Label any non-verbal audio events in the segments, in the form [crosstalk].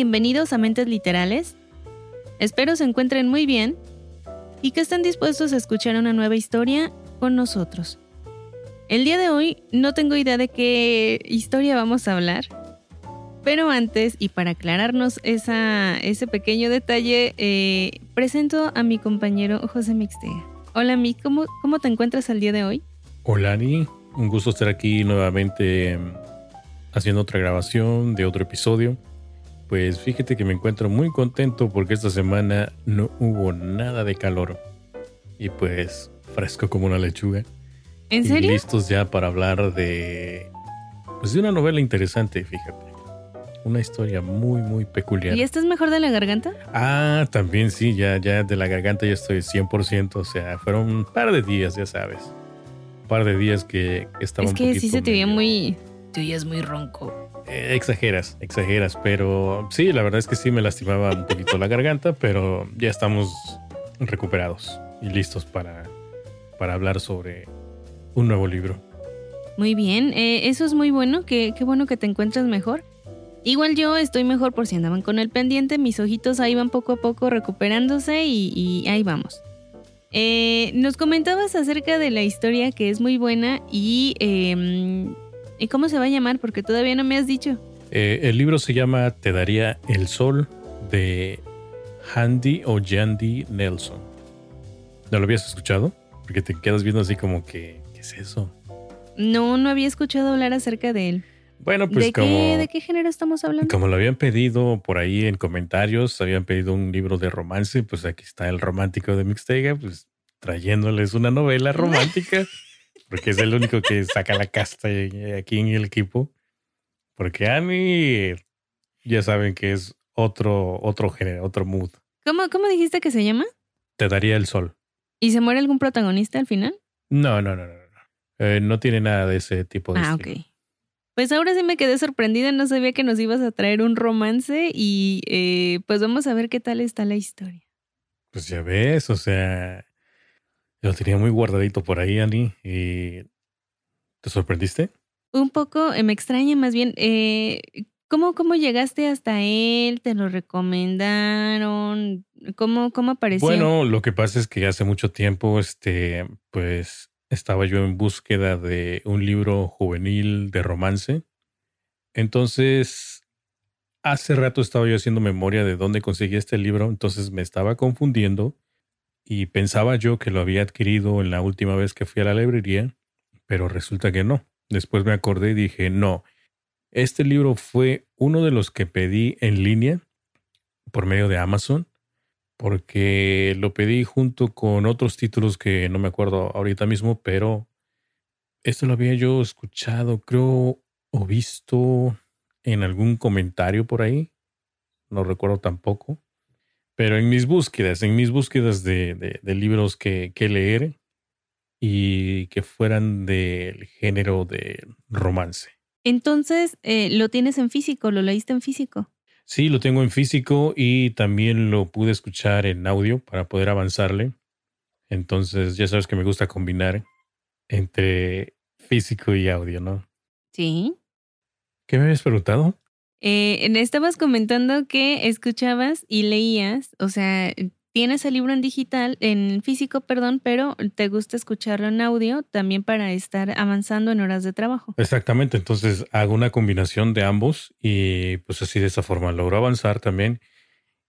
Bienvenidos a Mentes Literales. Espero se encuentren muy bien y que estén dispuestos a escuchar una nueva historia con nosotros. El día de hoy no tengo idea de qué historia vamos a hablar, pero antes, y para aclararnos ese pequeño detalle, eh, presento a mi compañero José Mixtea. Hola, Mi, ¿cómo, ¿cómo te encuentras al día de hoy? Hola, Ani. Un gusto estar aquí nuevamente em, haciendo otra grabación de otro episodio. Pues fíjate que me encuentro muy contento porque esta semana no hubo nada de calor. Y pues fresco como una lechuga. ¿En Y serio? listos ya para hablar de. Pues de una novela interesante, fíjate. Una historia muy, muy peculiar. ¿Y estás mejor de la garganta? Ah, también sí, ya, ya de la garganta ya estoy 100%. O sea, fueron un par de días, ya sabes. Un par de días que estaba es un que sí se te veía muy... Te oías muy ronco. Eh, exageras, exageras, pero sí, la verdad es que sí me lastimaba un poquito la garganta, pero ya estamos recuperados y listos para, para hablar sobre un nuevo libro. Muy bien, eh, eso es muy bueno, que, qué bueno que te encuentras mejor. Igual yo estoy mejor por si andaban con el pendiente, mis ojitos ahí van poco a poco recuperándose y, ahí vamos. Eh, nos comentabas acerca de la historia que es muy buena y, eh, ¿y cómo se va a llamar? Porque todavía no me has dicho. Eh, el libro se llama Te daría el sol de Handy o Yandy Nelson. ¿No lo habías escuchado? Porque te quedas viendo así como que, ¿qué es eso? No, no había escuchado hablar acerca de él. Bueno, pues ¿De, como... qué, ¿De qué género estamos hablando? Como lo habían pedido por ahí en comentarios, habían pedido un libro de romance, pues aquí está el romántico de Mixtega, pues trayéndoles una novela romántica, [laughs] porque es el único que saca la casta aquí en el equipo. Porque Annie, ya saben que es otro, otro género, otro mood. ¿Cómo, ¿Cómo dijiste que se llama? Te daría el sol. ¿Y se muere algún protagonista al final? No, no, no, no. No, Eh, no tiene nada de ese tipo de Ah, ok. estilo. Pues ahora sí me quedé sorprendida, no sabía que nos ibas a traer un romance y eh, pues vamos a ver qué tal está la historia. Pues ya ves, o sea, lo tenía muy guardadito por ahí, Annie, y ¿te sorprendiste? Un poco eh, me extraña más bien, eh, ¿cómo, ¿cómo llegaste hasta él? ¿Te lo recomendaron? ¿Cómo, cómo apareció? Bueno, lo que pasa es que hace mucho tiempo, este, pues estaba yo en búsqueda de un libro juvenil de romance. Entonces, hace rato estaba yo haciendo memoria de dónde conseguí este libro, entonces me estaba confundiendo y pensaba yo que lo había adquirido en la última vez que fui a la librería, pero resulta que no. Después me acordé y dije, no, este libro fue uno de los que pedí en línea por medio de Amazon porque lo pedí junto con otros títulos que no me acuerdo ahorita mismo, pero esto lo había yo escuchado, creo, o visto en algún comentario por ahí, no recuerdo tampoco, pero en mis búsquedas, en mis búsquedas de, de- de libros que, que leer y que fueran del género de romance. Entonces, eh, ¿lo tienes en físico? ¿Lo leíste en físico? Sí, lo tengo en físico y también lo pude escuchar en audio para poder avanzarle. Entonces, ya sabes que me gusta combinar entre físico y audio, ¿no? Sí. ¿Qué me habías preguntado? Eh, estabas comentando que escuchabas y leías, o sea, tienes el libro en digital, en físico, perdón, pero te gusta escucharlo en audio también para estar avanzando en horas de trabajo. Exactamente, entonces hago una combinación de ambos y pues así de esa forma logro avanzar también.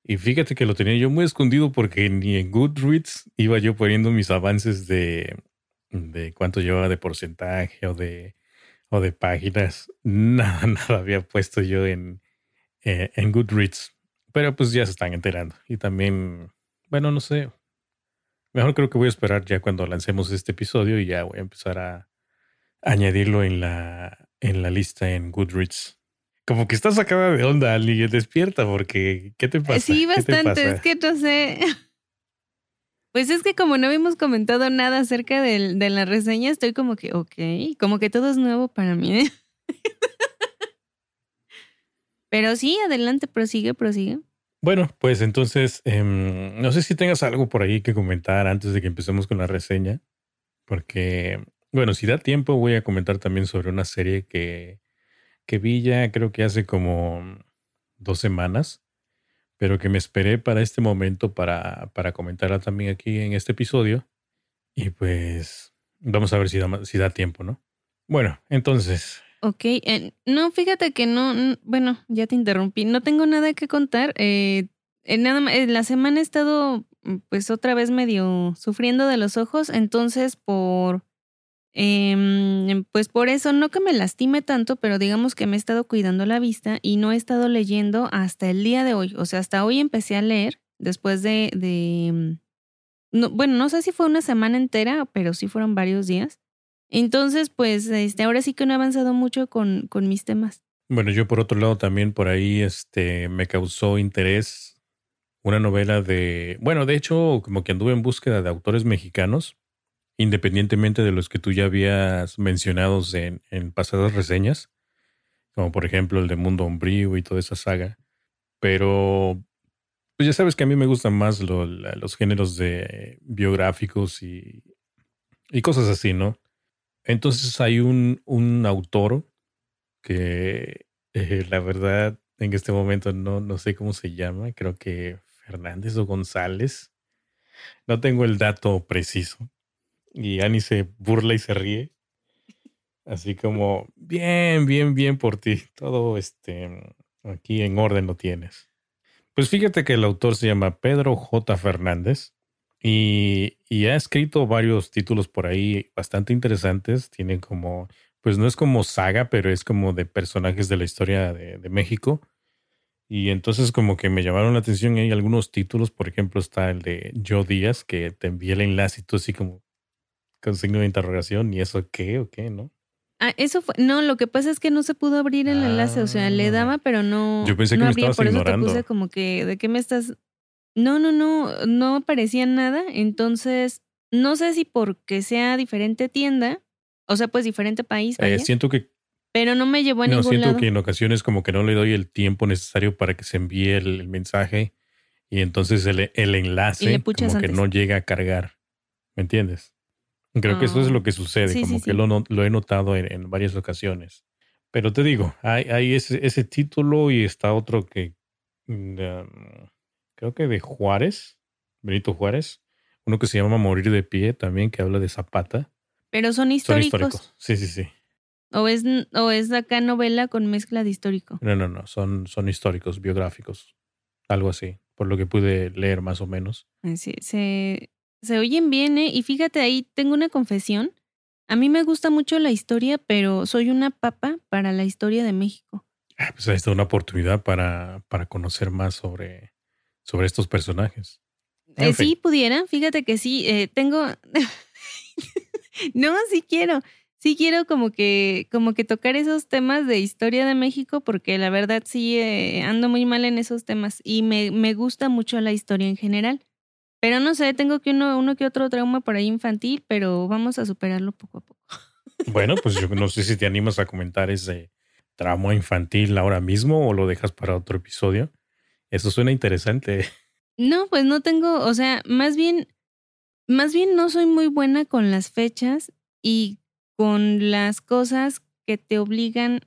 Y fíjate que lo tenía yo muy escondido porque ni en Goodreads iba yo poniendo mis avances de, de cuánto llevaba de porcentaje o de, o de páginas. [laughs] Nada, nada había puesto yo en, eh, en Goodreads. Pero pues ya se están enterando. Y también, bueno, no sé. Mejor creo que voy a esperar ya cuando lancemos este episodio y ya voy a empezar a añadirlo en la, en la lista en Goodreads. Como que estás sacada de onda, Ali. Despierta, porque ¿qué te pasa? Sí, bastante. Es que no sé. Pues es que como no habíamos comentado nada acerca de, la reseña, estoy como que, ok, como que todo es nuevo para mí. ¿eh? [laughs] Pero sí, adelante, prosigue, prosigue. Bueno, pues entonces, em, no sé si tengas algo por ahí que comentar antes de que empecemos con la reseña, porque, bueno, si da tiempo voy a comentar también sobre una serie que, que vi ya creo que hace como dos semanas, pero que me esperé para este momento para, para comentarla también aquí en este episodio. Y pues vamos a ver si da, si da tiempo, ¿no? Bueno, entonces, Ok, eh, no, fíjate que no, bueno, ya te interrumpí, no tengo nada que contar. Eh, nada más, la semana he estado mm, pues otra vez medio sufriendo de los ojos, entonces por, em, pues por eso, no que me lastime tanto, pero digamos que me he estado cuidando la vista y no he estado leyendo hasta el día de hoy. O sea, hasta hoy empecé a leer después de, de mm, no, bueno, no sé si fue una semana entera, pero sí fueron varios días. Entonces, pues, este, ahora sí que no he avanzado mucho con, con mis temas. Bueno, yo por otro lado también por ahí este, me causó interés una novela de, bueno, de hecho, como que anduve en búsqueda de autores mexicanos, independientemente de los que tú ya habías mencionado en, en pasadas reseñas, como por ejemplo el de Mundo Umbrío y toda esa saga. Pero, pues ya sabes que a mí me gustan más los géneros de biográficos y, y cosas así, ¿no? Entonces hay un, un autor que eh, la verdad en este momento no, no sé cómo se llama, creo que Fernández o González. No tengo el dato preciso. Y Ani se burla y se ríe. Así como, bien, bien, bien por ti. Todo este aquí en orden lo tienes. Pues fíjate que el autor se llama Pedro J. Fernández. Y, ha escrito varios títulos por ahí bastante interesantes. Tiene como, pues no es como saga, pero es como de personajes de la historia de, México. Y entonces como que me llamaron la atención. Hay algunos títulos, por ejemplo, está el de Joe Díaz, que te envía el enlace y tú así como con signo de interrogación. ¿Y eso qué o qué, no? Ah, eso fue. No, lo que pasa es que no se pudo abrir el enlace. O sea, le ah. daba, pero no. Yo pensé que me estabas por ignorando. Eso te puse como que, ¿de qué me estás no, no, no, no aparecía nada. Entonces, no sé si porque sea diferente tienda, o sea, pues diferente país. Eh, siento que. Pero no me llevó a no, siento que en ocasiones como que no le doy el tiempo necesario para que se envíe el, mensaje y entonces el, el enlace como que no llega a cargar. ¿Me entiendes? Creo que eso es lo ah, que sucede, como que Lo, lo, he notado en, varias ocasiones. Pero te digo, hay, hay ese, ese, título y está otro que mm, creo que de Juárez, Benito Juárez, uno que se llama Morir de Pie también, que habla de Zapata. Pero son históricos. Son históricos. Sí, sí, sí. ¿O es, ¿O es acá novela con mezcla de histórico? No, no, no, son, son históricos, biográficos, algo así, por lo que pude leer más o menos. Sí, se, se oyen bien, ¿eh? Y fíjate, ahí tengo una confesión. A mí me gusta mucho la historia, pero soy una papa para la historia de México. Ah, pues ahí está una oportunidad para, para conocer más sobre, sobre estos personajes. Eh, sí, pudiera, fíjate que sí, eh, tengo... [laughs] no, sí quiero, sí quiero como que, como que tocar esos temas de historia de México porque la verdad sí eh, ando muy mal en esos temas y me, me gusta mucho la historia en general. Pero no sé, tengo que uno, uno que otro trauma por ahí infantil, pero vamos a superarlo poco a poco. Bueno, pues yo no sé si te animas a comentar ese trauma infantil ahora mismo o lo dejas para otro episodio. Eso suena interesante. No, pues no tengo, o sea, más bien, más bien no soy muy buena con las fechas y con las cosas que te obligan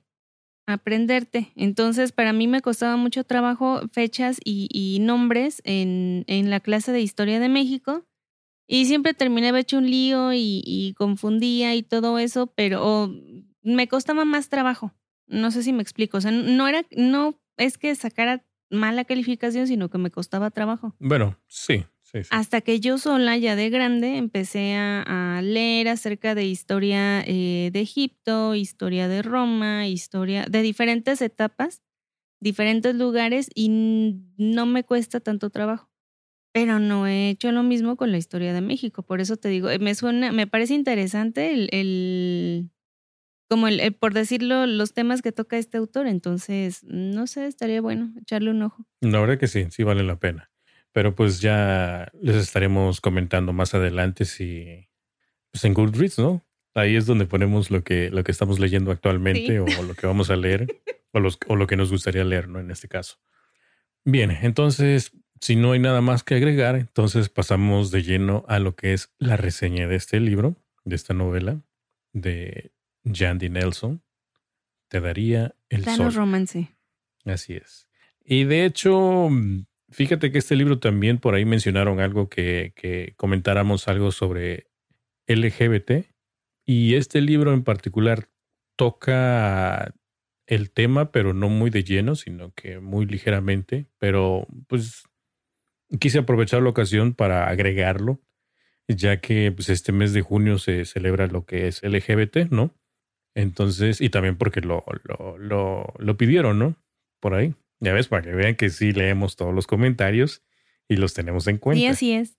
aprenderte. Entonces, para mí me costaba mucho trabajo fechas y, nombres en, en, la clase de Historia de México. Y siempre terminaba hecho un lío y, confundía y todo eso, pero me costaba más trabajo. No sé si me explico. O sea, no era, no es que sacara mala calificación, sino que me costaba trabajo. Bueno, sí, sí, Hasta que yo sola, ya de grande, empecé a, leer acerca de historia eh, de Egipto, historia de Roma, historia de diferentes etapas, diferentes lugares y no me cuesta tanto trabajo. Pero no he hecho lo mismo con la historia de México. Por eso te digo, me suena, me parece interesante el, como el, por decirlo, los temas que toca este autor. Entonces, no sé, estaría bueno echarle un ojo. La verdad que sí, sí vale la pena. Pero pues ya les estaremos comentando más adelante si pues en Goodreads, ¿no? Ahí es donde ponemos lo que, lo que estamos leyendo actualmente o lo que vamos a leer [laughs] o, los, o lo que nos gustaría leer, ¿no? En este caso. Bien, entonces, si no hay nada más que agregar, entonces pasamos de lleno a lo que es la reseña de este libro, de esta novela de Jandy Nelson. Te daría el sol. romance. Así es. Y de hecho, Fíjate que este libro también por ahí mencionaron algo que, comentáramos algo sobre LGBT y este libro en particular toca el tema, pero no muy de lleno, sino que muy ligeramente, pero pues quise aprovechar la ocasión para agregarlo, ya que pues, este mes de junio se celebra lo que es LGBT, ¿no? Entonces, y también porque lo, lo, lo, lo pidieron, ¿no? Por ahí. Ya ves, para que vean que sí leemos todos los comentarios y los tenemos en cuenta. Sí, así es.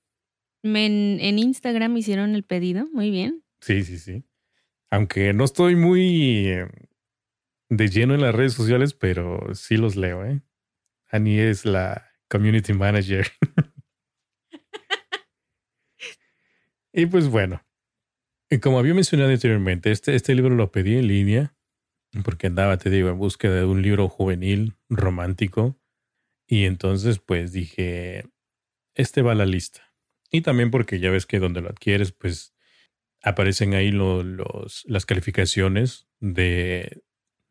En, en Instagram hicieron el pedido, muy bien. Sí, sí, sí. Aunque no estoy muy eh, de lleno en las redes sociales, pero sí los leo, ¿eh? Annie es la community manager. [laughs] y pues bueno, como había mencionado anteriormente, este, este libro lo pedí en línea porque andaba, te digo, en búsqueda de un libro juvenil, romántico, y entonces pues dije, este va a la lista. Y también porque ya ves que donde lo adquieres, pues aparecen ahí los, las calificaciones de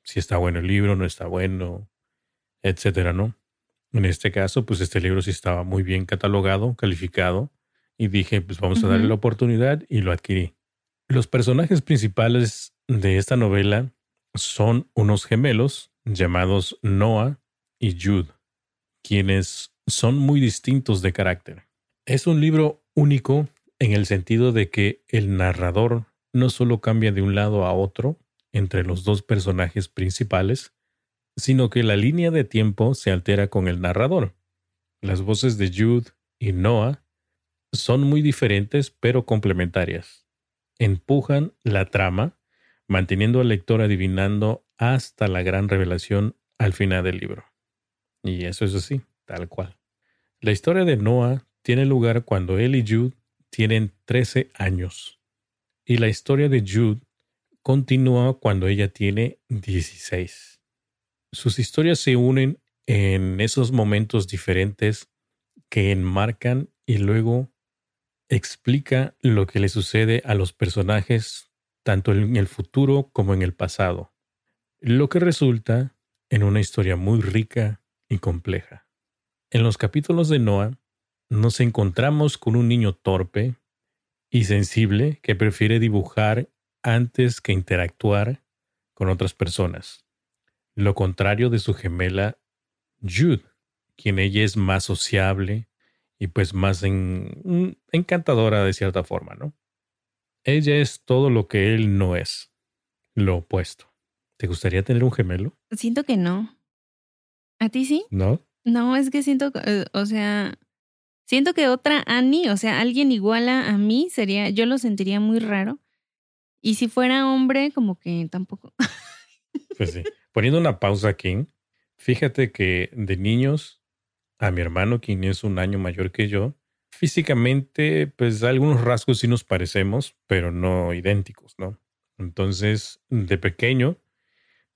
si está bueno el libro, no está bueno, etcétera, ¿no? En este caso, pues este libro sí estaba muy bien catalogado, calificado, y dije, pues vamos a darle la oportunidad y lo adquirí. Los personajes principales de esta novela son unos gemelos llamados Noah y Jude, quienes son muy distintos de carácter. Es un libro único en el sentido de que el narrador no solo cambia de un lado a otro entre los dos personajes principales, sino que la línea de tiempo se altera con el narrador. Las voces de Jude y Noah son muy diferentes pero complementarias. Empujan la trama manteniendo al lector adivinando hasta la gran revelación al final del libro. Y eso es así, tal cual. La historia de Noah tiene lugar cuando él y Jude tienen 13 años. Y la historia de Jude continúa cuando ella tiene 16. Sus historias se unen en esos momentos diferentes que enmarcan y luego explica lo que le sucede a los personajes tanto en el futuro como en el pasado, lo que resulta en una historia muy rica y compleja. En los capítulos de Noah nos encontramos con un niño torpe y sensible que prefiere dibujar antes que interactuar con otras personas, lo contrario de su gemela Jude, quien ella es más sociable y pues más encantadora de cierta forma, ¿no? Ella es todo lo que él no es, lo opuesto. ¿Te gustaría tener un gemelo? Siento que no. ¿A ti sí? No. No, es que siento, eh, o sea, siento que otra Annie, o sea, alguien igual a, mí, sería, yo lo sentiría muy raro. Y si fuera hombre, como que tampoco. Pues sí. Poniendo una pausa aquí, fíjate que de niños, a mi hermano, quien es un año mayor que yo, Físicamente, pues algunos rasgos sí nos parecemos, pero no idénticos, ¿no? Entonces, de pequeño,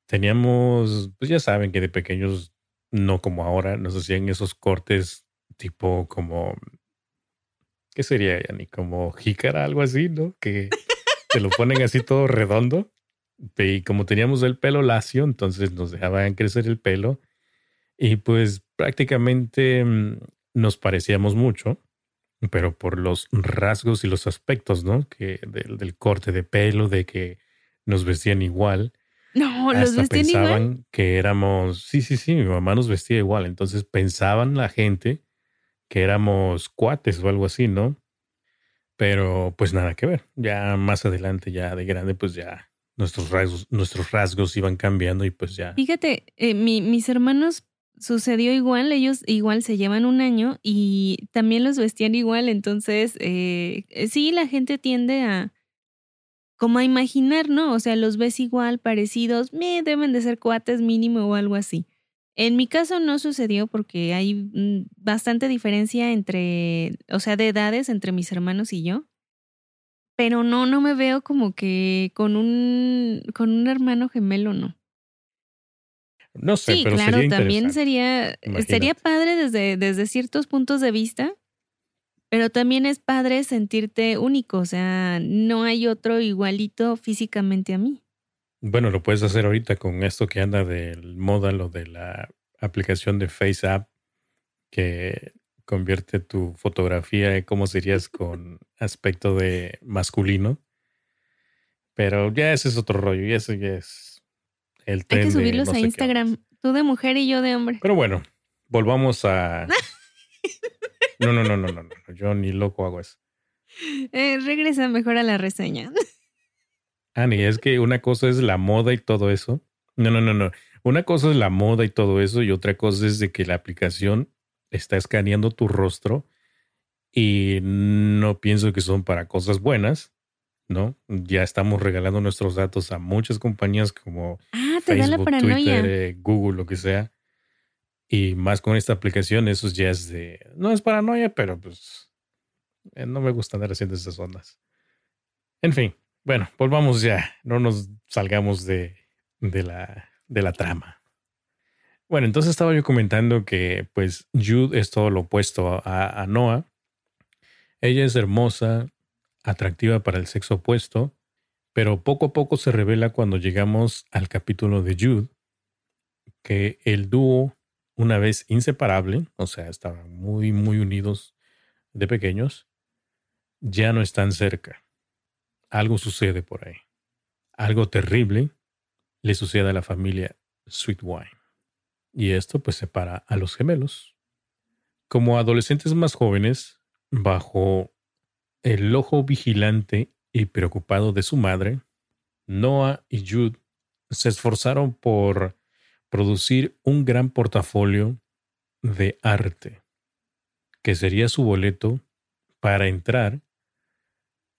teníamos, pues ya saben que de pequeños, no como ahora, nos hacían esos cortes tipo como, ¿qué sería, ni Como jícara, algo así, ¿no? Que te lo ponen así todo redondo. Y como teníamos el pelo lacio, entonces nos dejaban crecer el pelo. Y pues prácticamente mm, nos parecíamos mucho pero por los rasgos y los aspectos, ¿no? Que del, corte de pelo, de que nos vestían igual. No, los vestían pensaban que éramos, sí, sí, sí, mi mamá nos vestía igual, entonces pensaban la gente que éramos cuates o algo así, ¿no? Pero pues nada que ver. Ya más adelante, ya de grande, pues ya nuestros rasgos, nuestros rasgos iban cambiando y pues ya. Fíjate, eh, mis hermanos sucedió igual, ellos igual se llevan un año y también los vestían igual, entonces eh, sí, la gente tiende a, como a imaginar, ¿no? O sea, los ves igual, parecidos, me deben de ser cuates mínimo o algo así. En mi caso no sucedió porque hay mm, bastante diferencia entre, o sea, de edades entre mis hermanos y yo. Pero no, no me veo como que con un, con un hermano gemelo, no. No sé, sí, pero claro, sería también sería, sería padre desde, desde ciertos puntos de vista, pero también es padre sentirte único, o sea, no hay otro igualito físicamente a mí. Bueno, lo puedes hacer ahorita con esto que anda del moda, lo de la aplicación de FaceApp, que convierte tu fotografía en cómo serías con aspecto de masculino. Pero ya ese es otro rollo, y eso ya es el Hay que subirlos no a Instagram, tú de mujer y yo de hombre. Pero bueno, volvamos a... [laughs] No, no, no, no, no, no, yo ni loco hago eso. Eh, regresa mejor a la reseña. Ani, es que una cosa es la moda y todo eso. No, no, no, no. Una cosa es la moda y todo eso y otra cosa es de que la aplicación está escaneando tu rostro y no pienso que son para cosas buenas, ¿no? Ya estamos regalando nuestros datos a muchas compañías como Ah, te da la Facebook. Twitter, eh, Google, lo que sea. Y más con esta aplicación, eso ya es de... No es paranoia, pero pues eh, no me gusta andar haciendo esas ondas. En fin, bueno, volvamos ya. No nos salgamos de, de, la, de la trama. Bueno, entonces estaba yo comentando que pues Jude es todo lo opuesto a, a Noah. Ella es hermosa, atractiva para el sexo opuesto, pero poco a poco se revela cuando llegamos al capítulo de Jude que el dúo, una vez inseparable, o sea, estaban muy, muy unidos de pequeños, ya no están cerca. Algo sucede por ahí. Algo terrible le sucede a la familia Sweetwine. Y esto pues separa a los gemelos. Como adolescentes más jóvenes, bajo el ojo vigilante y preocupado de su madre, Noah y Jude se esforzaron por producir un gran portafolio de arte, que sería su boleto para entrar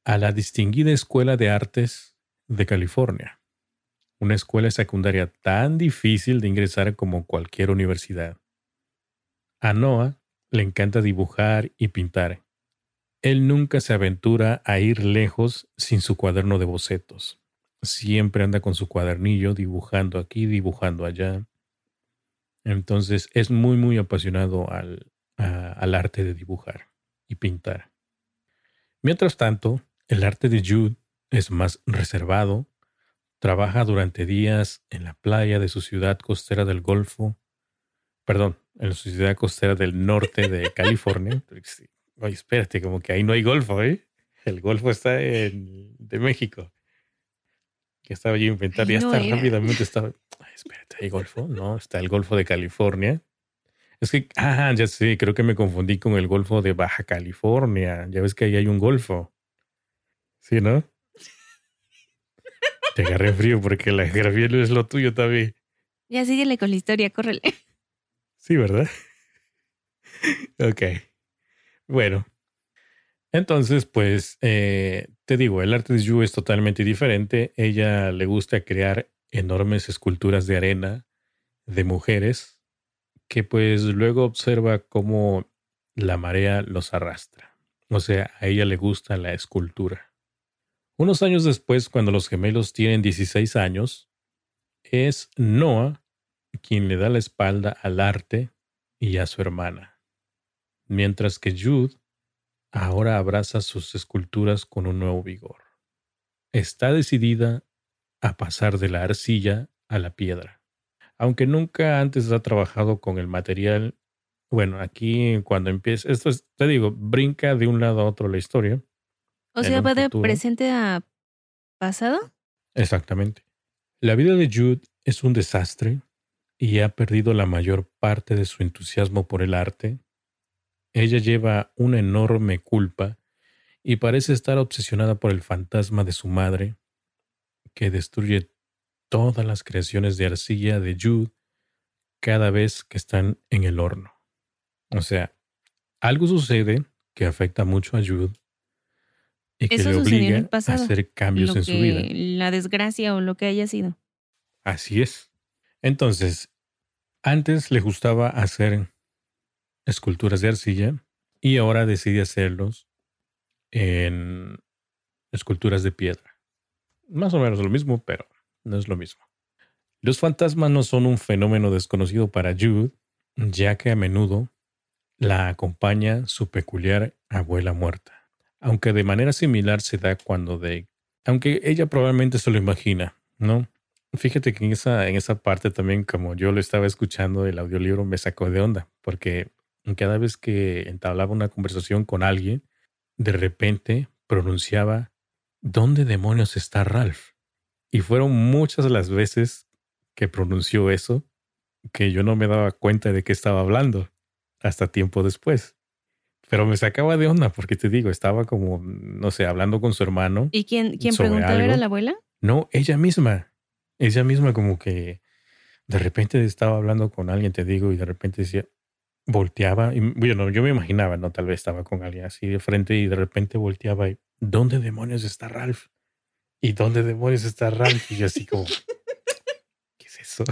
a la distinguida Escuela de Artes de California, una escuela secundaria tan difícil de ingresar como cualquier universidad. A Noah le encanta dibujar y pintar. Él nunca se aventura a ir lejos sin su cuaderno de bocetos. Siempre anda con su cuadernillo dibujando aquí, dibujando allá. Entonces es muy, muy apasionado al, a- al arte de dibujar y pintar. Mientras tanto, el arte de Jude es más reservado. Trabaja durante días en la playa de su ciudad costera del Golfo. Perdón, en su ciudad costera del norte de [laughs] California. Oye, espérate, como que ahí no hay Golfo, ¿eh? El Golfo está en de México. Que estaba yo. Ahí Ya no está era. rápidamente estaba. Ay, espérate, ¿hay Golfo? No, está el Golfo de California. Es que, ah, ya sé, creo que me confundí con el Golfo de Baja California. Ya ves que ahí hay un Golfo. ¿Sí, no? [laughs] Te agarré frío porque la geografía no es lo tuyo también. Ya síguele con la historia, córrele. Sí, ¿verdad? ok. Bueno. Entonces, pues, eh, te digo, el arte de Yu es totalmente diferente. Ella le gusta crear enormes esculturas de arena de mujeres que pues luego observa cómo la marea los arrastra. O sea, a ella le gusta la escultura. Unos años después, cuando los gemelos tienen 16 años, es Noah quien le da la espalda al arte y a su hermana, mientras que Jude ahora abraza sus esculturas con un nuevo vigor. Está decidida a pasar de la arcilla a la piedra. Aunque nunca antes ha trabajado con el material, bueno, aquí cuando empieza, esto es, te digo, brinca de un lado a otro la historia. O sea, va de presente a pasado. Exactamente. La vida de Jude es un desastre y ha perdido la mayor parte de su entusiasmo por el arte. Ella lleva una enorme culpa y parece estar obsesionada por el fantasma de su madre, que destruye todas las creaciones de arcilla de Jude cada vez que están en el horno. O sea, algo sucede que afecta mucho a Jude, y que Eso le en obliga pasado, a hacer cambios lo en su vida. La desgracia o lo que haya sido. Así es. Entonces, antes le gustaba hacer esculturas de arcilla y ahora decide hacerlos en esculturas de piedra. Más o menos lo mismo, pero no es lo mismo. Los fantasmas no son un fenómeno desconocido para Jude, ya que a menudo la acompaña su peculiar abuela muerta. Aunque de manera similar se da cuando de... Aunque ella probablemente se lo imagina, ¿no? Fíjate que en esa, en esa parte también, como yo lo estaba escuchando, el audiolibro me sacó de onda, porque cada vez que entablaba una conversación con alguien, de repente pronunciaba, ¿dónde demonios está Ralph? Y fueron muchas las veces que pronunció eso que yo no me daba cuenta de qué estaba hablando hasta tiempo después. Pero me sacaba de onda porque te digo, estaba como, no sé, hablando con su hermano. ¿Y quién, quién era la abuela? No, ella misma. Ella misma como que de repente estaba hablando con alguien, te digo, y de repente decía, volteaba. Y bueno, yo me imaginaba, ¿no? Tal vez estaba con alguien así de frente y de repente volteaba y, ¿dónde demonios está Ralph? ¿Y dónde demonios está Ralph? Y yo así como, [laughs] ¿qué es eso?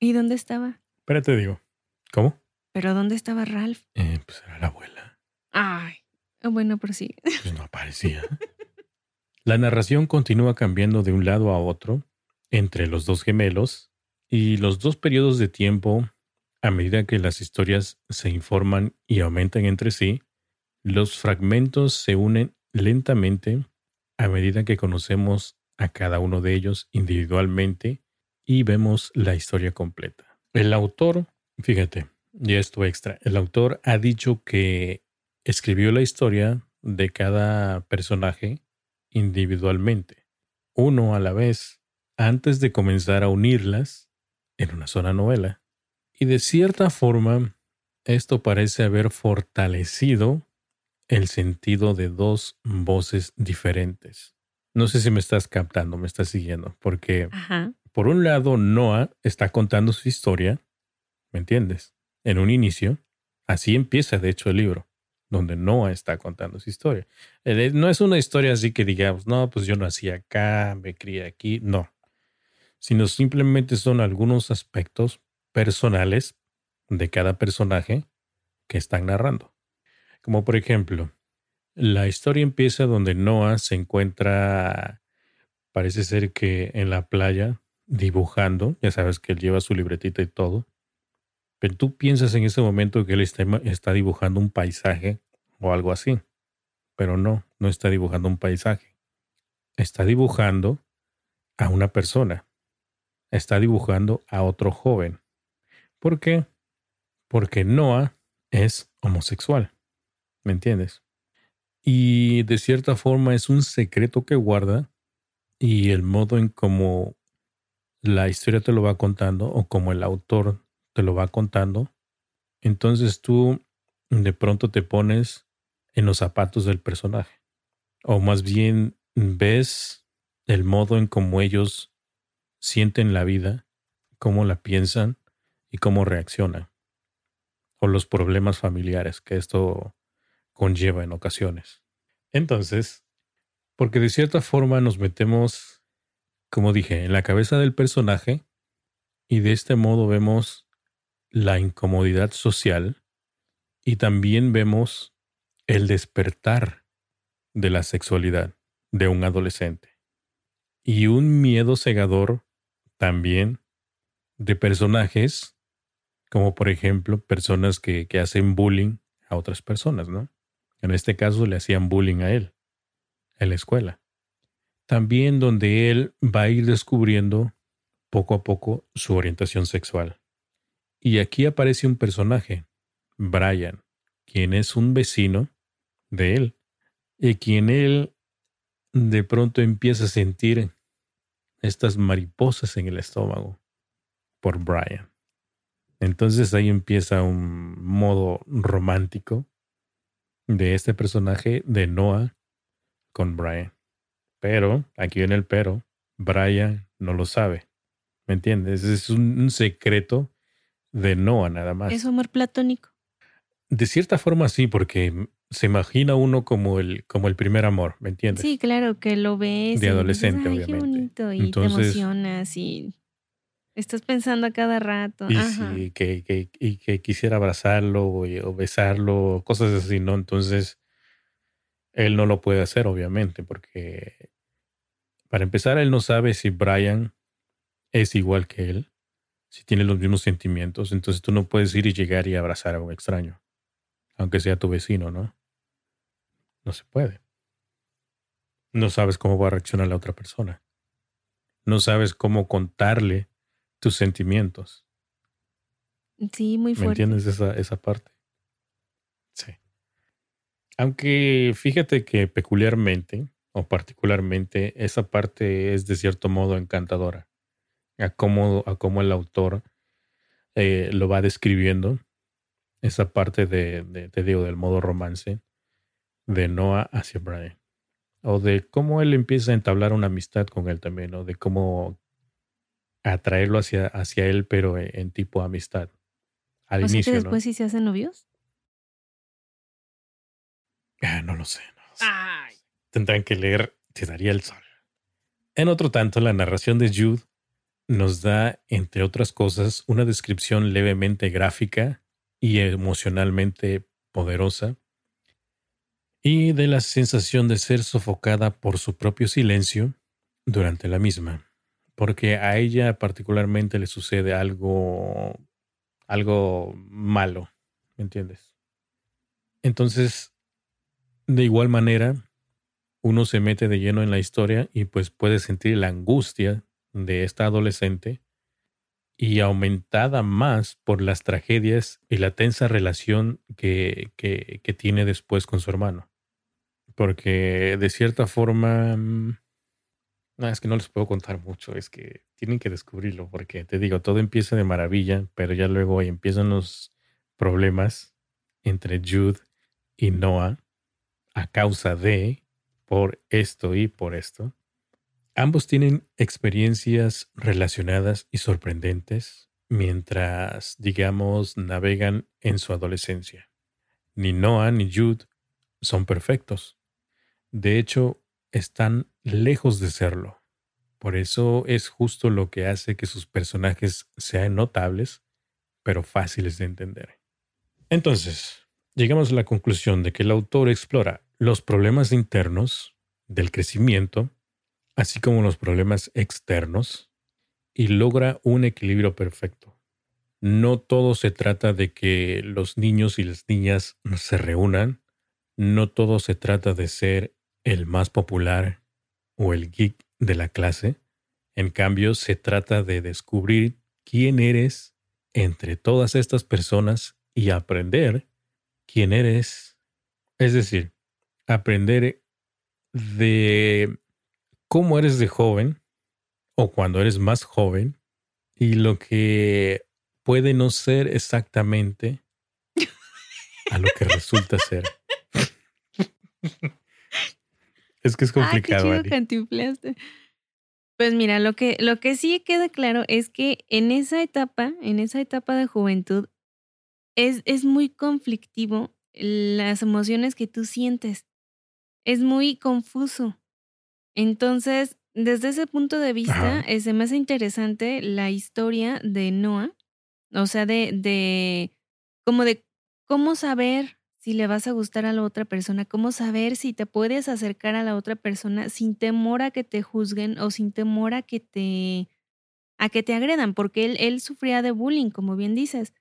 ¿Y dónde estaba? Espérate, digo, ¿cómo? ¿Pero dónde estaba Ralph? Eh, pues era la abuela. Ay. Ah, Bueno, pero sí. [laughs] Pues no aparecía. La narración continúa cambiando de un lado a otro entre los dos gemelos y los dos periodos de tiempo, a medida que las historias se informan y aumentan entre sí, los fragmentos se unen lentamente a medida que conocemos a cada uno de ellos individualmente y vemos la historia completa. El autor, fíjate, y esto extra, el autor ha dicho que escribió la historia de cada personaje individualmente, uno a la vez, antes de comenzar a unirlas en una sola novela. Y de cierta forma, esto parece haber fortalecido el sentido de dos voces diferentes. No sé si me estás captando, me estás siguiendo, porque Ajá. por un lado Noah está contando su historia, ¿me entiendes? En un inicio, así empieza de hecho el libro, donde Noah está contando su historia. Eh, No es una historia así que digamos, no, pues yo nací acá, me crié aquí, no, sino simplemente son algunos aspectos personales de cada personaje que están narrando. Como por ejemplo, la historia empieza donde Noah se encuentra, parece ser que en la playa, dibujando, ya sabes que él lleva su libretita y todo, pero tú piensas en ese momento que él está, está dibujando un paisaje o algo así, pero no, no está dibujando un paisaje, está dibujando a una persona, está dibujando a otro joven. ¿Por qué? Porque Noah es homosexual, ¿me entiendes? Y de cierta forma es un secreto que guarda y el modo en cómo la historia te lo va contando o como el autor te lo va contando, entonces tú de pronto te pones en los zapatos del personaje. O más bien ves el modo en cómo ellos sienten la vida, cómo la piensan y cómo reaccionan. O los problemas familiares que esto conlleva en ocasiones. Entonces, porque de cierta forma nos metemos, como dije, en la cabeza del personaje y de este modo vemos la incomodidad social y también vemos el despertar de la sexualidad de un adolescente y un miedo cegador también de personajes como por ejemplo personas que, que hacen bullying a otras personas, ¿no? En este caso le hacían bullying a él en la escuela. También donde él va a ir descubriendo poco a poco su orientación sexual. Y aquí aparece un personaje, Brian, quien es un vecino de él, y quien él de pronto empieza a sentir estas mariposas en el estómago por Brian. Entonces ahí empieza un modo romántico de este personaje de Noah con Brian. Pero, aquí viene el pero, Brian no lo sabe. ¿Me entiendes? Es un, un secreto de Noah nada más. Es amor platónico. De cierta forma sí, porque se imagina uno como el, como el primer amor, ¿me entiendes? Sí, claro, que lo ves. De adolescente, Ay, obviamente. Qué bonito, y te emocionas y estás pensando a cada rato. Y Ajá. sí, que, que, y que quisiera abrazarlo o, o besarlo, cosas así, ¿no? Entonces, él no lo puede hacer, obviamente, porque para empezar, él no sabe si Brian es igual que él, si tiene los mismos sentimientos. Entonces tú no puedes ir y llegar y abrazar a un extraño, aunque sea tu vecino, ¿no? No se puede. No sabes cómo va a reaccionar la otra persona. No sabes cómo contarle tus sentimientos. Sí, muy ¿Me fuerte. entiendes esa, esa parte? Sí. Aunque fíjate que peculiarmente o particularmente esa parte es de cierto modo encantadora. A cómo, a cómo el autor eh, lo va describiendo. Esa parte de, de, te digo, del modo romance de Noah hacia Brian. O de cómo él empieza a entablar una amistad con él también, o de cómo atraerlo hacia, hacia él, pero en, en tipo amistad. Al o sea inicio, que después ¿no? sí se hacen novios. Ah, no lo sé. No lo sé. Tendrán que leer Te daría el sol. En otro tanto, la narración de Jude nos da, entre otras cosas, una descripción levemente gráfica y emocionalmente poderosa y de la sensación de ser sofocada por su propio silencio durante la misma, porque a ella particularmente le sucede algo algo malo, ¿me entiendes? Entonces, de igual manera, uno se mete de lleno en la historia y pues puede sentir la angustia de esta adolescente y aumentada más por las tragedias y la tensa relación que, que, que tiene después con su hermano. Porque de cierta forma... No, es que no les puedo contar mucho, es que tienen que descubrirlo, porque te digo, todo empieza de maravilla, pero ya luego empiezan los problemas entre Jude y Noah a causa de, por esto y por esto. Ambos tienen experiencias relacionadas y sorprendentes mientras, digamos, navegan en su adolescencia. Ni Noah ni Jude son perfectos. De hecho, están lejos de serlo. Por eso es justo lo que hace que sus personajes sean notables, pero fáciles de entender. Entonces, llegamos a la conclusión de que el autor explora los problemas internos del crecimiento, así como los problemas externos, y logra un equilibrio perfecto. No todo se trata de que los niños y las niñas se reúnan, no todo se trata de ser el más popular o el geek de la clase. En cambio, se trata de descubrir quién eres entre todas estas personas y aprender quién eres. Es decir, aprender de cómo eres de joven o cuando eres más joven y lo que puede no ser exactamente a lo que resulta ser. [laughs] Es que es complicado. Qué chido. Pues mira, lo que, lo que sí queda claro es que en esa etapa, en esa etapa de juventud, es, es muy conflictivo las emociones que tú sientes. Es muy confuso. Entonces, desde ese punto de vista, eh, se me hace interesante la historia de Noah. O sea, de, de como de cómo saber si le vas a gustar a la otra persona, cómo saber si te puedes acercar a la otra persona sin temor a que te juzguen o sin temor a que te a que te agredan, porque él, él sufría de bullying, como bien dices.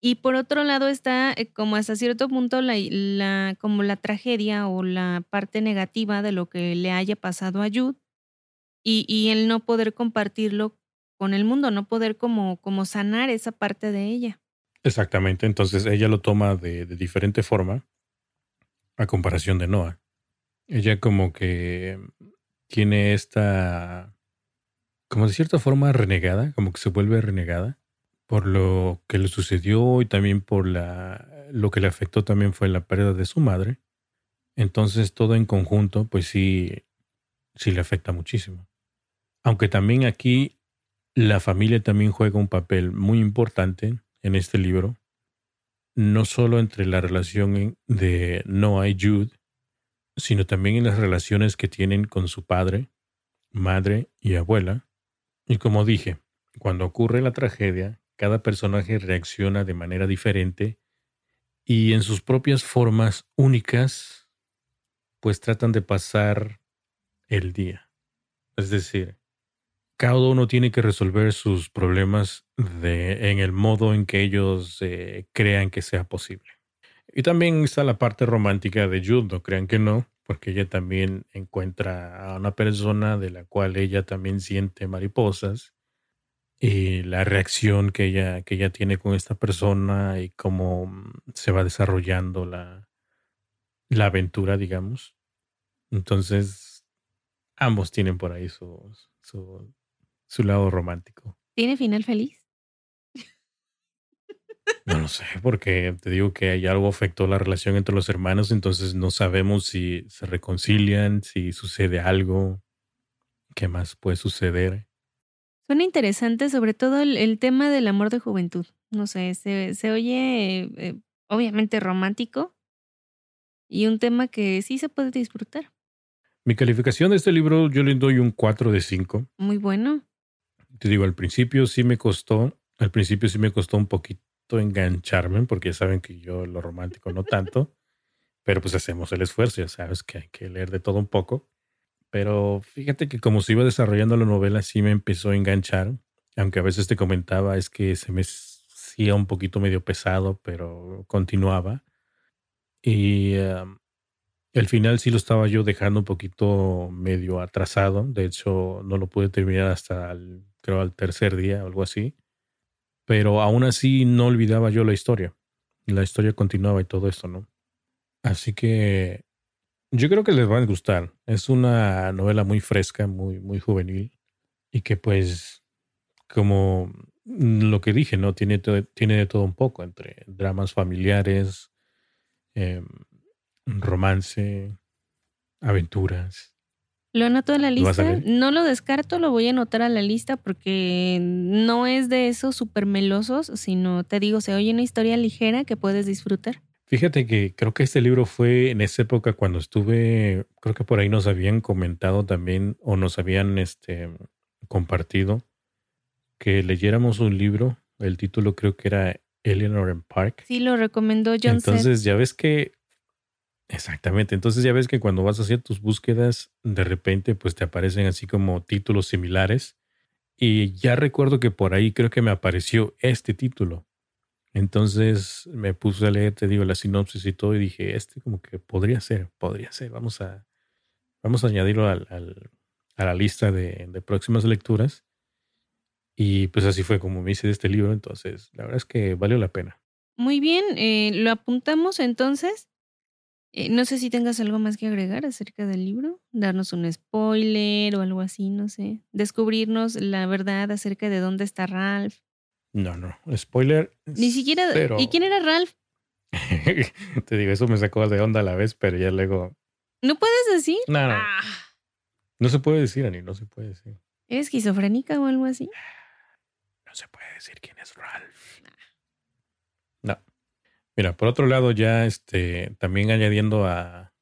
Y por otro lado está eh, como hasta cierto punto la, la, como la tragedia o la parte negativa de lo que le haya pasado a Jude y, y el no poder compartirlo con el mundo, no poder como, como sanar esa parte de ella. Exactamente, entonces ella lo toma de, diferente forma a comparación de Noah. Ella como que tiene esta, como de cierta forma renegada, como que se vuelve renegada por lo que le sucedió y también por la, lo que le afectó también fue la pérdida de su madre. Entonces todo en conjunto pues sí, sí le afecta muchísimo. Aunque también aquí la familia también juega un papel muy importante en este libro, no solo entre la relación de Noah y Jude, sino también en las relaciones que tienen con su padre, madre y abuela. Y como dije, cuando ocurre la tragedia, cada personaje reacciona de manera diferente y en sus propias formas únicas, pues tratan de pasar el día. Es decir, cada uno tiene que resolver sus problemas en el modo en que ellos eh, crean que sea posible. Y también está la parte romántica de Jude, no crean que no, porque ella también encuentra a una persona de la cual ella también siente mariposas y la reacción que ella, que ella tiene con esta persona y cómo se va desarrollando la, la aventura, digamos. Entonces, ambos tienen por ahí su, su, su lado romántico. ¿Tiene final feliz? No lo sé, porque te digo que hay algo afectó la relación entre los hermanos, entonces no sabemos si se reconcilian, si sucede algo, qué más puede suceder. Suena interesante, sobre todo el, tema del amor de juventud. No sé, se, se oye eh, obviamente romántico y un tema que sí se puede disfrutar. Mi calificación de este libro yo le doy un 4 de 5. Muy bueno. Te digo, al principio sí me costó, al principio sí me costó un poquito engancharme, porque ya saben que yo lo romántico no tanto, pero pues hacemos el esfuerzo, ya sabes que hay que leer de todo un poco. Pero fíjate que como se iba desarrollando la novela, sí me empezó a enganchar, aunque a veces te comentaba es que se me hacía un poquito medio pesado, pero continuaba. Y el final sí lo estaba yo dejando un poquito medio atrasado. De hecho, no lo pude terminar hasta el, al tercer día algo así. Pero aún así no olvidaba yo la historia. La historia continuaba y todo esto, ¿no? Así que yo creo que les va a gustar. Es una novela muy fresca, muy, muy juvenil. Y que pues, como lo que dije, ¿no? Tiene, tiene de todo un poco, entre dramas familiares, eh, romance, aventuras. Lo anoto en la lista. No lo descarto, lo voy a anotar a la lista porque no es de esos súper melosos, sino te digo, se oye una historia ligera que puedes disfrutar. Fíjate que creo que este libro fue en esa época cuando estuve, creo que por ahí nos habían comentado también o nos habían este, compartido que leyéramos un libro. El título creo que era Eleanor en Park. Sí, lo recomendó John. Entonces ya ves que Exactamente. Entonces ya ves que cuando vas a hacer tus búsquedas, de repente pues te aparecen así como títulos similares. Y ya recuerdo que por ahí creo que me apareció este título. Entonces me puse a leer, te digo, la sinopsis y todo y dije, este como que podría ser, podría ser. Vamos a, vamos a añadirlo a la lista de, de, próximas lecturas. Y pues así fue como me hice de este libro. Entonces, la verdad es que valió la pena. Muy bien, eh, lo apuntamos entonces. Eh, no sé si tengas algo más que agregar acerca del libro, darnos un spoiler o algo así, no sé, descubrirnos la verdad acerca de dónde está Ralph. No, no, spoiler. Ni siquiera. ¿Y quién era Ralph? [laughs] Te digo, eso me sacó de onda a la vez, pero ya luego. ¿No puedes decir? No, no. Ah. No se puede decir, Ani, no se puede decir. ¿Eres esquizofrénica o algo así? No se puede decir quién es Ralph. Mira, por otro lado, ya este, también añadiendo a,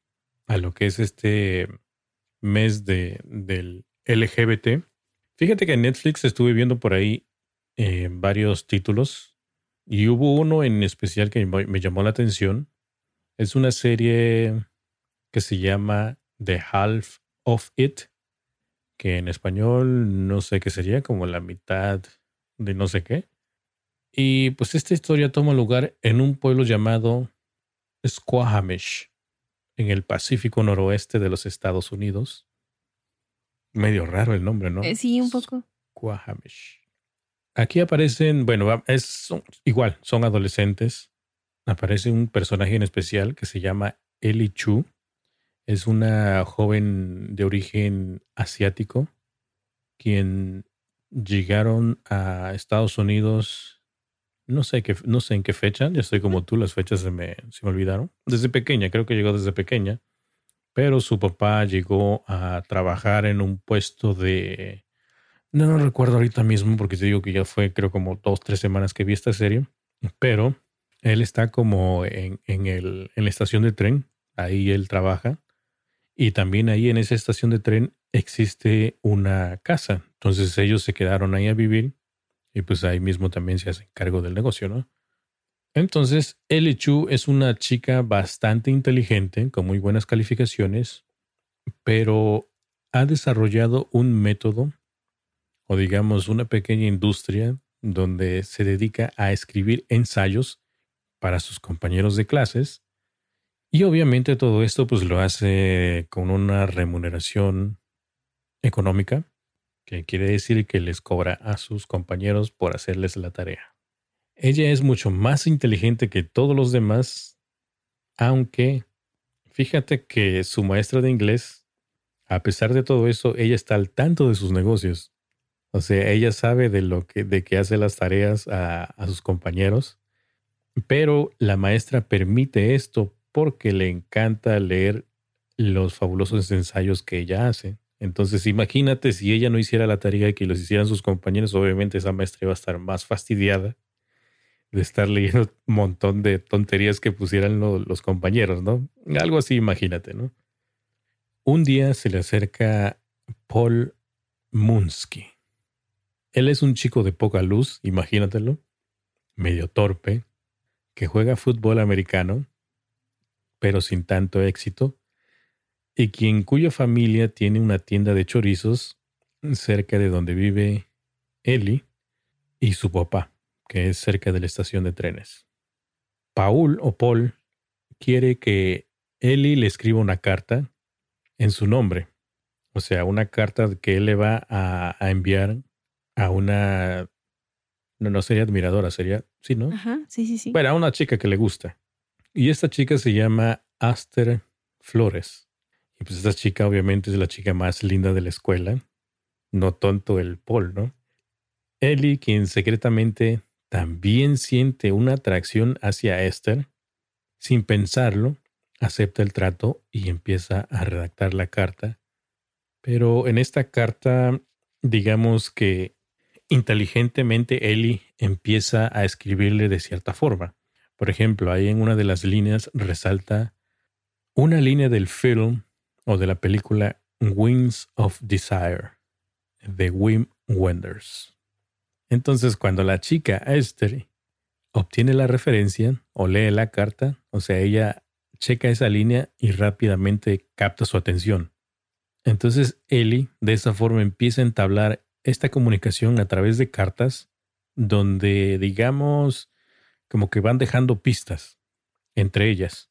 a lo que es este mes de, del LGBT, fíjate que en Netflix estuve viendo por ahí eh, varios títulos y hubo uno en especial que me llamó la atención. Es una serie que se llama The Half of It, que en español no sé qué sería, como la mitad de no sé qué. Y pues esta historia toma lugar en un pueblo llamado Squamish, en el Pacífico noroeste de los Estados Unidos. Medio raro el nombre, ¿no? Eh, sí, un poco. Squamish. Aquí aparecen, bueno, es igual, son adolescentes. Aparece un personaje en especial que se llama Ellie Chu. Es una joven de origen asiático quien llegaron a Estados Unidos no sé, qué, no sé en qué fecha, ya estoy como tú, las fechas se me, se me olvidaron. Desde pequeña, creo que llegó desde pequeña, pero su papá llegó a trabajar en un puesto de... No, no recuerdo ahorita mismo porque te digo que ya fue creo como dos, tres semanas que vi esta serie, pero Él está como en, en, el, en la estación de tren, ahí él trabaja. Y también ahí en esa estación de tren existe una casa. Entonces ellos se quedaron ahí a vivir y pues ahí mismo también se hacen cargo del negocio, ¿no? Entonces, Ellie Chu es una chica bastante inteligente, con muy buenas calificaciones, pero ha desarrollado un método o digamos una pequeña industria donde se dedica a escribir ensayos para sus compañeros de clases y obviamente todo esto pues lo hace con una remuneración económica, que quiere decir que les cobra a sus compañeros por hacerles la tarea. Ella es mucho más inteligente que todos los demás, aunque fíjate que su maestra de inglés, a pesar de todo eso, ella está al tanto de sus negocios. O sea, ella sabe de lo que, de que hace las tareas a, a sus compañeros, pero la maestra permite esto porque le encanta leer los fabulosos ensayos que ella hace. Entonces, imagínate si ella no hiciera la tarea y que los hicieran sus compañeros, obviamente esa maestra iba a estar más fastidiada de estar leyendo un montón de tonterías que pusieran los compañeros, ¿no? Algo así, imagínate, ¿no? Un día se le acerca Paul Munsky. Él es un chico de poca luz, imagínatelo, medio torpe, que juega fútbol americano pero sin tanto éxito, y quien cuya familia tiene una tienda de chorizos cerca de donde vive Eli y su papá, que es cerca de la estación de trenes. Paul o Paul quiere que Eli le escriba una carta en su nombre, o sea, una carta que él le va a, enviar a una no, no sería admiradora, sería, sí, ¿no? Ajá, sí, sí, sí. Bueno, a una chica que le gusta. Y esta chica se llama Aster Flores. Y pues esta chica obviamente es la chica más linda de la escuela. No tonto el Paul, ¿no? Ellie, quien secretamente también siente una atracción hacia Esther, sin pensarlo, acepta el trato y empieza a redactar la carta. Pero en esta carta, digamos que inteligentemente Ellie empieza a escribirle de cierta forma. Por ejemplo, ahí en una de las líneas resalta una línea del film o de la película Wings of Desire de Wim Wenders. Entonces, cuando la chica Esther obtiene la referencia o lee la carta, o sea, ella checa esa línea y rápidamente capta su atención. Entonces, Ellie de esa forma empieza a entablar esta comunicación a través de cartas donde, digamos, como que van dejando pistas entre ellas.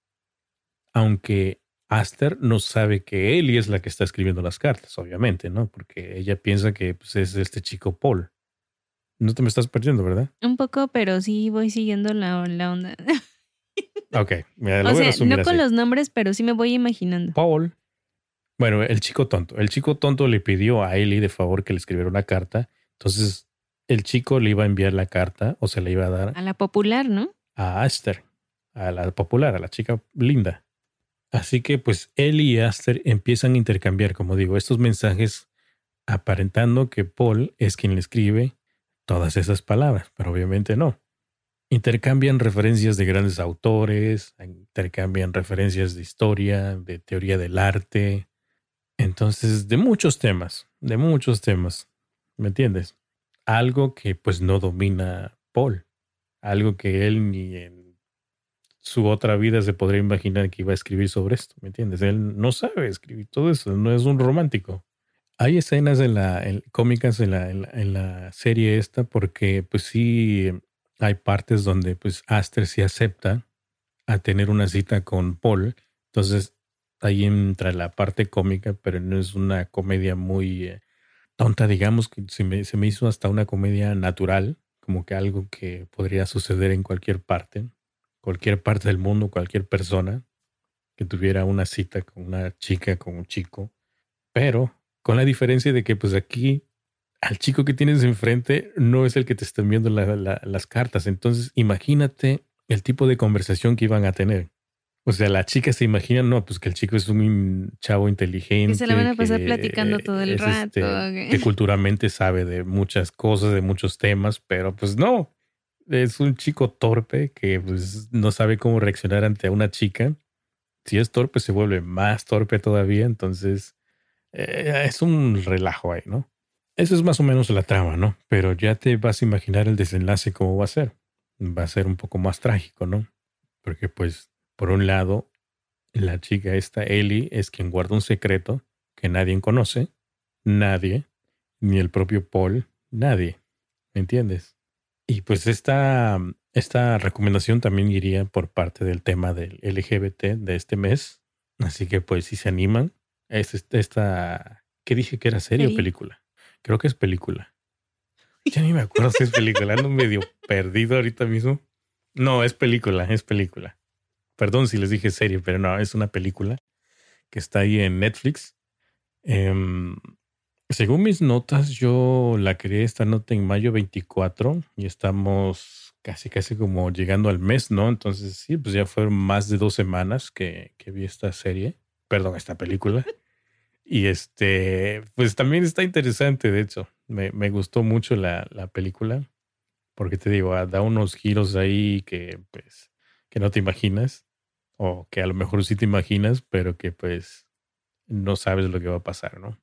Aunque Aster no sabe que Ellie es la que está escribiendo las cartas, obviamente, ¿no? Porque ella piensa que pues, es este chico Paul. No te me estás perdiendo, ¿verdad? Un poco, pero sí voy siguiendo la, la onda. [laughs] ok, mira, lo o sea, no con los nombres, pero sí me voy imaginando. Paul. Bueno, el chico tonto. El chico tonto le pidió a Ellie de favor que le escribiera una carta. Entonces el chico le iba a enviar la carta o se le iba a dar. A la popular, ¿no? A Aster, a la popular, a la chica linda. Así que pues él y Aster empiezan a intercambiar, como digo, estos mensajes aparentando que Paul es quien le escribe todas esas palabras, pero obviamente no. Intercambian referencias de grandes autores, intercambian referencias de historia, de teoría del arte, entonces de muchos temas, de muchos temas, ¿me entiendes? algo que pues no domina Paul, algo que él ni en su otra vida se podría imaginar que iba a escribir sobre esto, ¿me entiendes? Él no sabe escribir todo eso, no es un romántico. Hay escenas en la, cómicas en la, en la, serie esta porque pues sí hay partes donde pues Aster sí acepta a tener una cita con Paul, entonces ahí entra la parte cómica, pero no es una comedia muy... Eh, tonta, digamos, que se me, se me hizo hasta una comedia natural, como que algo que podría suceder en cualquier parte, cualquier parte del mundo, cualquier persona que tuviera una cita con una chica, con un chico, pero con la diferencia de que pues aquí al chico que tienes enfrente no es el que te está enviando las cartas, entonces imagínate el tipo de conversación que iban a tener. O sea, la chica se imagina, no, pues que el chico es un chavo inteligente. Que se la van a pasar platicando todo el rato. [laughs] Este, que culturalmente sabe de muchas cosas, de muchos temas, pero pues no. Es un chico torpe que pues, no sabe cómo reaccionar ante una chica. Si es torpe, se vuelve más torpe todavía. Entonces, eh, es un relajo ahí, ¿no? Eso es más o menos la trama, ¿no? Pero ya te vas a imaginar el desenlace cómo va a ser. Va a ser un poco más trágico, ¿no? Porque pues, por un lado, la chica esta, Ellie, es quien guarda un secreto que nadie conoce. Nadie. Ni el propio Paul. Nadie. ¿Me entiendes? Y pues esta, esta recomendación también iría por parte del tema del LGBT de este mes. Así que pues si se animan, es esta... ¿Qué dije que era serie o película? Creo que es película. [laughs] Ya ni me acuerdo si es película. Ando medio perdido ahorita mismo. No, es película, es película. Perdón si les dije serie, pero no, es una película que está ahí en Netflix. Em, según mis notas, yo la creé esta nota en mayo 24 y estamos casi, casi como llegando al mes, ¿no? Entonces, sí, pues ya fueron más de dos semanas que, que vi esta serie, perdón, esta película. Y este, pues también está interesante, de hecho. Me, me gustó mucho la, la, película. Porque te digo, ah, da unos giros ahí que, pues, que no te imaginas. O que a lo mejor sí te imaginas, pero que pues no sabes lo que va a pasar, ¿no?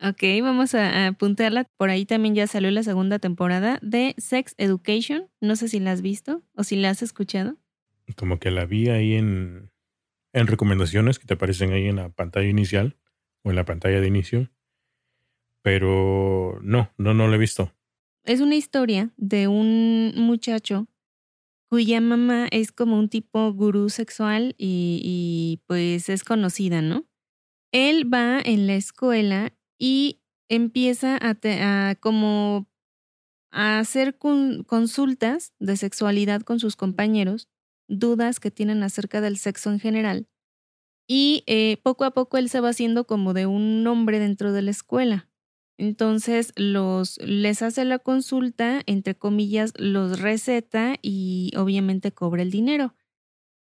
Ok, vamos a apuntarla. Por ahí también ya salió la segunda temporada de Sex Education. No sé si la has visto o si la has escuchado. Como que la vi ahí en, en recomendaciones que te aparecen ahí en la pantalla inicial o en la pantalla de inicio. Pero no, no, no la he visto. Es una historia de un muchacho cuya mamá es como un tipo gurú sexual y, y pues es conocida, ¿no? Él va en la escuela y empieza a, como a hacer consultas de sexualidad con sus compañeros, dudas que tienen acerca del sexo en general. Y eh, poco a poco él se va haciendo como de un hombre dentro de la escuela. Entonces los les hace la consulta, entre comillas, los receta y obviamente cobra el dinero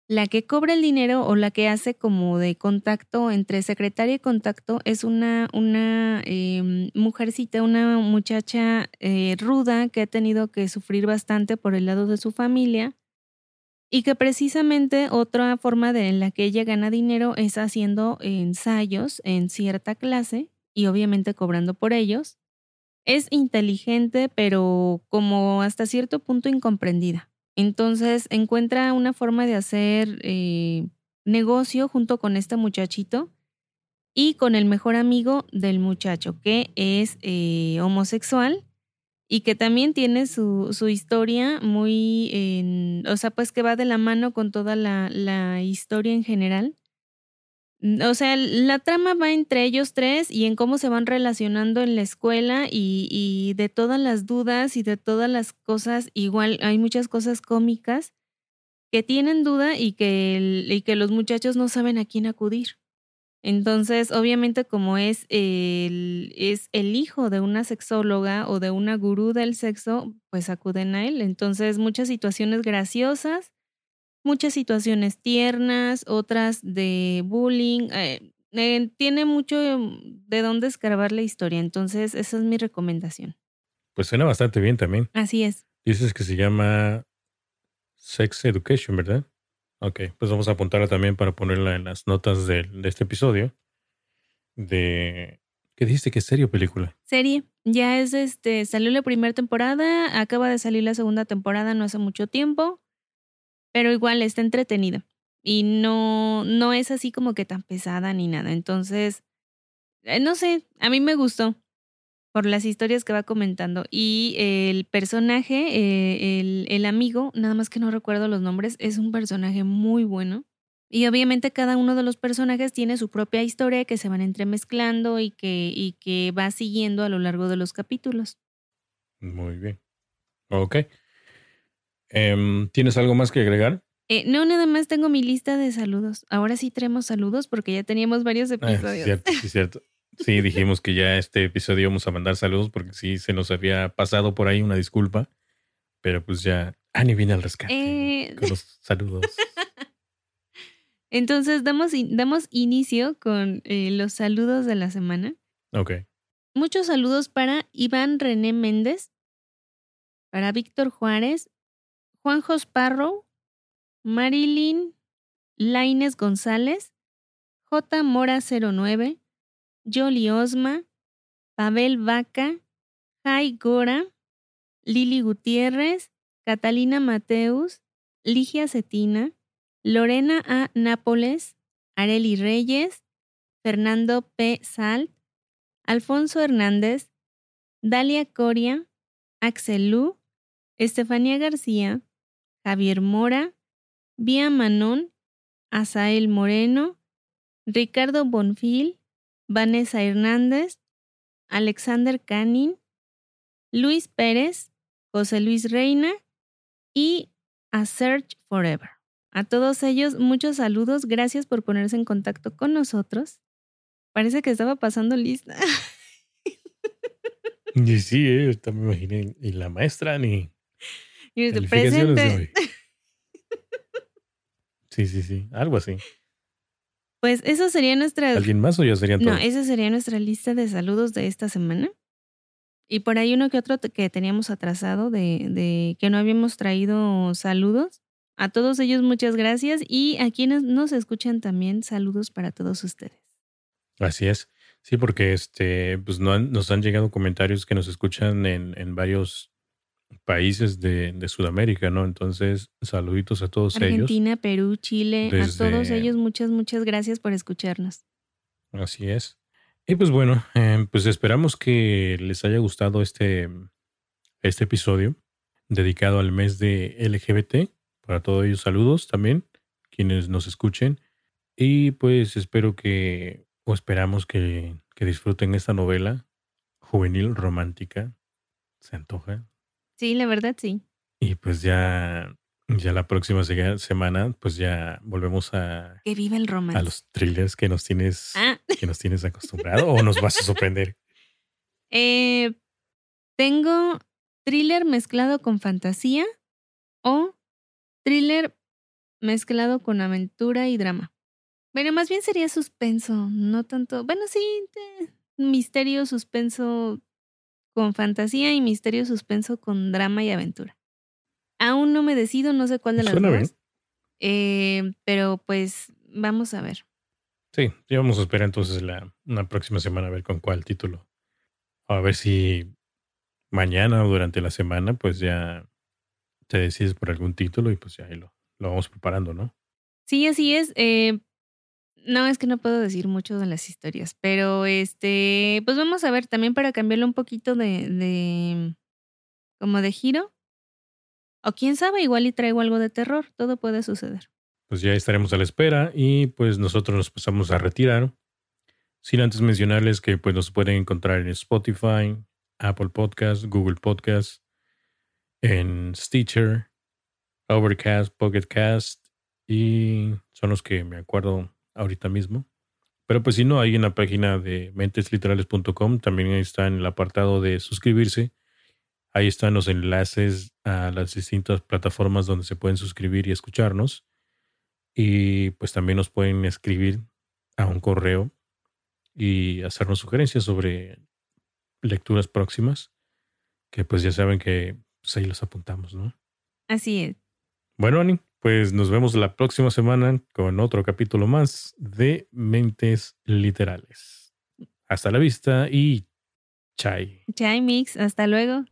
la que cobra el dinero o la que hace como de contacto entre secretaria y contacto es una, una em, mujercita, una muchacha eh, ruda que ha tenido que sufrir bastante por el lado de su familia y que precisamente otra forma de en la que ella gana dinero es haciendo ensayos en cierta clase y obviamente cobrando por ellos. Es inteligente, pero como hasta cierto punto incomprendida. Entonces encuentra una forma de hacer eh, negocio junto con este muchachito y con el mejor amigo del muchacho, que es eh, homosexual y que también tiene su, su historia muy, o sea, pues que va de la mano con toda la, la historia en general. O sea, la trama va entre ellos tres y en cómo se van relacionando en la escuela y, de todas las dudas y de todas las cosas, igual hay muchas cosas cómicas que tienen duda y que, y que los muchachos no saben a quién acudir. Entonces, obviamente como es el, es el hijo de una sexóloga o de una gurú del sexo, pues acuden a él. Entonces, muchas situaciones graciosas muchas situaciones tiernas, otras de bullying. Eh, eh, tiene mucho de dónde escarbar la historia, entonces esa es mi recomendación. Pues suena bastante bien también. Así es. Dices que se llama Sex Education, ¿verdad? Ok, pues vamos a apuntarla también para ponerla en las notas de, de este episodio. De. ¿Qué dijiste que es serie o película? Serie. Ya es este. Salió la primera temporada, acaba de salir la segunda temporada no hace mucho tiempo pero igual está entretenida y no, no es así como que tan pesada ni nada. Entonces, eh, no sé, a mí me gustó por las historias que va comentando. Y el personaje, eh, el, el, amigo, nada más que no recuerdo los nombres, es un personaje muy bueno. Y obviamente cada uno de los personajes tiene su propia historia que se van entremezclando y que, y que va siguiendo a lo largo de los capítulos. Muy bien. Ok. Em, ¿Tienes algo más que agregar? Eh, no, nada más tengo mi lista de saludos. Ahora sí tenemos saludos porque ya teníamos varios ah, episodios. cierto, sí, cierto. Sí, [laughs] dijimos que ya este episodio íbamos a mandar saludos porque sí se nos había pasado por ahí una disculpa. Pero pues ya Ani viene al rescate eh... con los saludos. [laughs] Entonces damos, damos inicio con eh, los saludos de la semana. Ok. Muchos saludos para Iván René Méndez, para Víctor Juárez, Juan Sparrow, Marilyn Laines González, J. Mora 09, Jolly Osma, Pavel Vaca, Jai Gora, Lili Gutiérrez, Catalina Mateus, Ligia Cetina, Lorena A. Nápoles, Areli Reyes, Fernando P. Salt, Alfonso Hernández, Dalia Coria, Axel Lu, Estefanía García, Javier Mora, Vía Manón, Asael Moreno, Ricardo Bonfil, Vanessa Hernández, Alexander Canin, Luis Pérez, José Luis Reina y a Search Forever. A todos ellos, muchos saludos. Gracias por ponerse en contacto con nosotros. Parece que estaba pasando lista. [laughs] Y sí, eh, me imaginé. Y la maestra ni. Y presente. [laughs] Sí, sí, sí. Algo así. Pues eso sería nuestra. ¿Alguien más o ya serían todos? No, esa sería nuestra lista de saludos de esta semana. Y por ahí uno que otro que teníamos atrasado de, de que no habíamos traído saludos. A todos ellos muchas gracias y a quienes nos escuchan también saludos para todos ustedes. Así es. Sí, porque este, pues no nos han llegado comentarios que nos escuchan en, en varios países de, de, Sudamérica, ¿no? Entonces, saluditos a todos ellos. Argentina, Perú, Chile, a todos ellos muchas, muchas gracias por escucharnos. Así es. Y pues bueno, eh, pues esperamos que les haya gustado este, este episodio dedicado al mes de LGBT. Para todos ellos saludos también, quienes nos escuchen. Y pues espero que, o esperamos que, que disfruten esta novela juvenil romántica. ¿Se antoja? Sí, la verdad sí. Y pues ya, ya la próxima semana, pues ya volvemos a... Que viva el romance. A los thrillers que nos tienes, ah. que nos tienes acostumbrado o nos vas a sorprender. [laughs] Eh, tengo thriller mezclado con fantasía o Thriller mezclado con aventura y drama. Bueno, más bien sería suspenso, no tanto. Bueno, sí, misterio, suspenso con fantasía y misterio, suspenso con drama y aventura. Aún no me decido, no sé cuál de las dos. Eh, pero pues vamos a ver. Sí, ya vamos a esperar entonces la, una próxima semana a ver con cuál título. A ver si mañana o durante la semana, pues ya te decides por algún título y pues ya ahí lo, lo vamos preparando, ¿no? Sí, así es. Eh, no, es que no puedo decir mucho de las historias, pero este, pues vamos a ver también para cambiarlo un poquito de, de como de giro. O quién sabe, igual y traigo algo de terror, todo puede suceder. Pues ya estaremos a la espera y pues nosotros nos pasamos a retirar. Sin antes mencionarles que pues nos pueden encontrar en Spotify, Apple Podcast, Google Podcast, en Stitcher, Overcast, Pocket Cast y son los que me acuerdo ahorita mismo. Pero pues si no, ahí en la página de mentesliterales.com también está en el apartado de suscribirse. Ahí están los enlaces a las distintas plataformas donde se pueden suscribir y escucharnos. Y pues también nos pueden escribir a un correo y hacernos sugerencias sobre lecturas próximas. Que pues ya saben que pues ahí los apuntamos, ¿no? Así es. Bueno, Ani, pues nos vemos la próxima semana con otro capítulo más de Mentes Literales. Hasta la vista y chai. Chai, Mix. Hasta luego.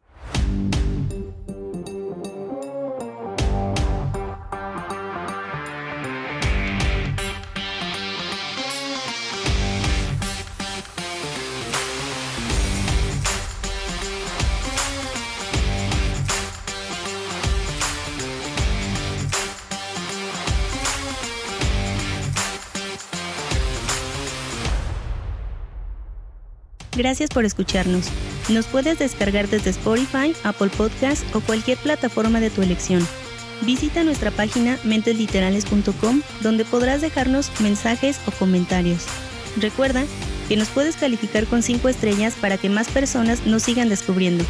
Gracias por escucharnos. Nos puedes descargar desde Spotify, Apple Podcast o cualquier plataforma de tu elección. Visita nuestra página mentesliterales.com donde podrás dejarnos mensajes o comentarios. Recuerda que nos puedes calificar con 5 estrellas para que más personas nos sigan descubriendo.